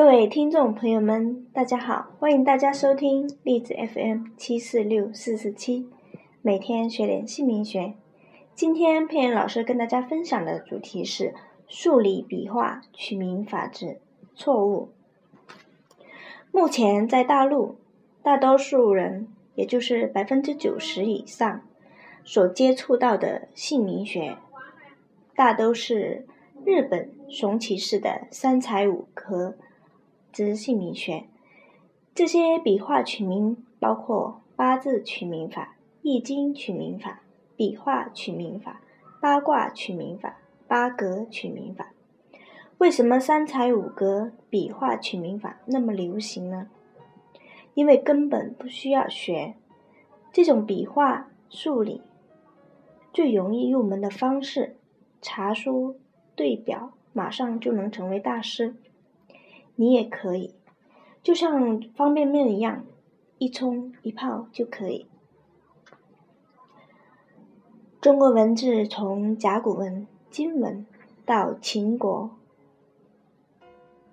各位听众朋友们，大家好！欢迎大家收听荔枝 FM 七四六四四七，每天学点姓名学。今天佩妍老师跟大家分享的主题是数理笔画取名法之错误。目前在大陆，大多数人，也就是百分之九十以上，所接触到的姓名学，大都是日本熊崎式的三才五格。之姓名学，这些笔画取名包括八字取名法、易经取名法、笔画取名法、八卦取名法、八格取名法。为什么三才五格笔画取名法那么流行呢？因为根本不需要学这种笔画数理，最容易入门的方式，查书对表，马上就能成为大师。你也可以，就像方便面一样，一冲一泡就可以。中国文字从甲骨文、金文到秦国，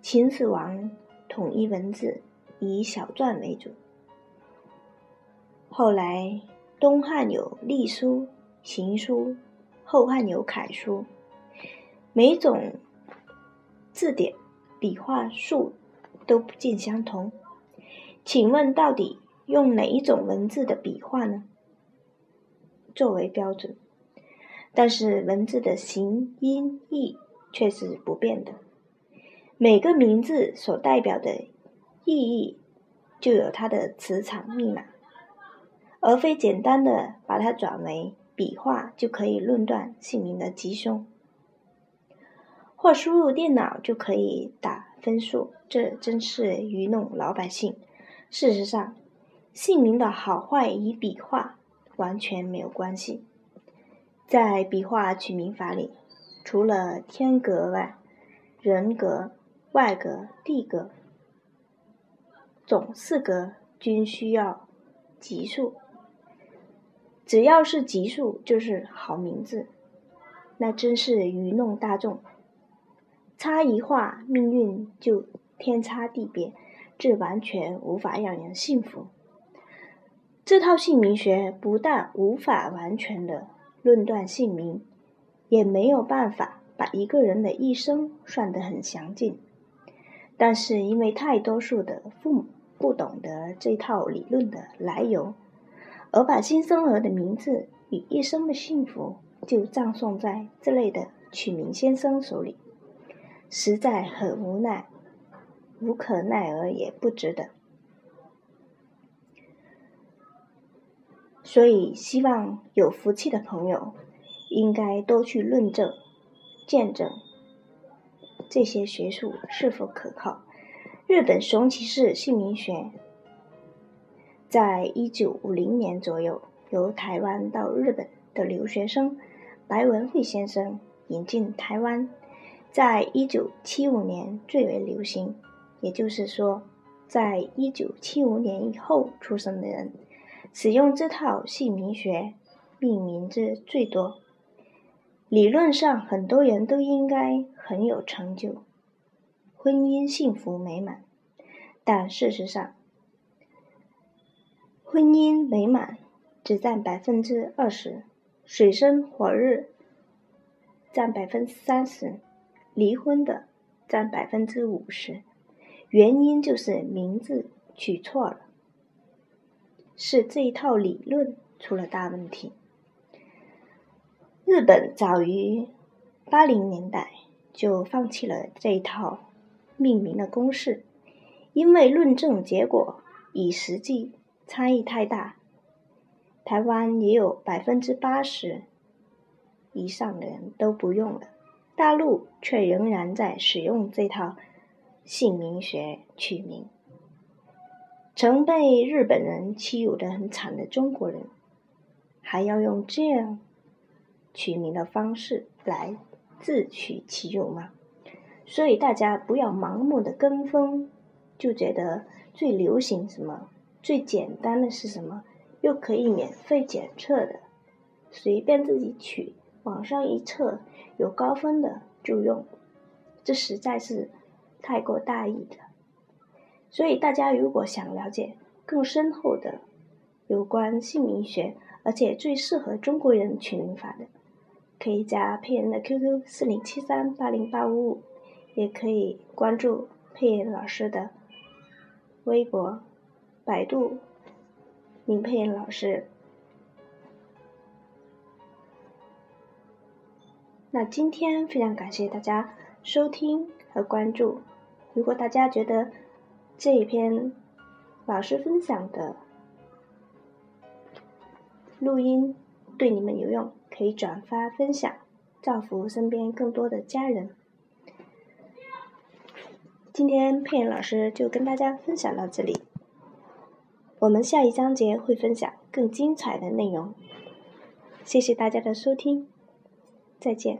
秦始皇统一文字以小篆为主。后来东汉有隶书、行书，后汉有楷书，每种字典。笔画数都不尽相同，请问到底用哪一种文字的笔画呢？作为标准，但是文字的形、音、义却是不变的。每个名字所代表的意义就有它的磁场密码，而非简单的把它转为笔画就可以论断姓名的吉凶。或输入电脑就可以打分数，这真是愚弄老百姓。事实上，姓名的好坏与笔画完全没有关系。在笔画取名法里，除了天格外，人格、外格、地格，总四格均需要级数。只要是级数，就是好名字。那真是愚弄大众。差一画，命运就天差地别，这完全无法让人信服。这套姓名学不但无法完全的论断姓名，也没有办法把一个人的一生算得很详尽。但是因为太多数的父母不懂得这套理论的来由，而把新生儿的名字与一生的幸福就葬送在这类的取名先生手里。实在很无奈，无可奈何也不值得。所以，希望有福气的朋友应该多去论证、见证这些学术是否可靠。日本熊崎氏姓名学，在一九五零年左右，由台湾到日本的留学生白文慧先生引进台湾。在一九七五年最为流行，也就是说，在一九七五年以后出生的人，使用这套姓名学命名之最多。理论上，很多人都应该很有成就，婚姻幸福美满。但事实上，婚姻美满只占百分之二十，水深火热占百分之三十。离婚的占百分之五十，原因就是名字取错了，是这一套理论出了大问题。日本早于八零年代就放弃了这一套命名的公式，因为论证结果与实际差异太大。台湾也有百分之八十以上的人都不用了。大陆却仍然在使用这套姓名学取名，曾被日本人欺辱的很惨的中国人，还要用这样取名的方式来自取其辱吗？所以大家不要盲目的跟风，就觉得最流行什么、最简单的是什么，又可以免费检测的，随便自己取。网上一测有高分的就用，这实在是太过大意的。所以大家如果想了解更深厚的有关姓名学，而且最适合中国人取名法的，可以加佩恩的 QQ 四零七三八零八五五，也可以关注佩恩老师的微博、百度林佩恩老师。那今天非常感谢大家收听和关注。如果大家觉得这一篇老师分享的录音对你们有用，可以转发分享，造福身边更多的家人。今天佩妍老师就跟大家分享到这里，我们下一章节会分享更精彩的内容。谢谢大家的收听。再见。